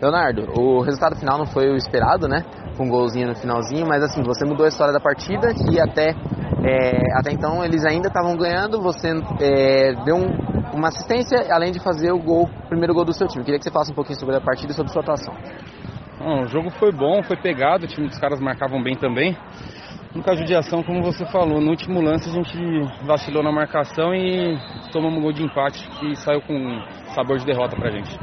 Leonardo, o resultado final não foi o esperado, né? Com um golzinho no finalzinho, mas assim, você mudou a história da partida e até, é, até então eles ainda estavam ganhando, você é, deu um, uma assistência, além de fazer o gol, o primeiro gol do seu time. Queria que você falasse um pouquinho sobre a partida e sobre a sua atuação. Bom, o jogo foi bom, foi pegado, o time dos caras marcavam bem também. Nunca judiação, como você falou, no último lance a gente vacilou na marcação e tomamos um gol de empate que saiu com sabor de derrota pra gente.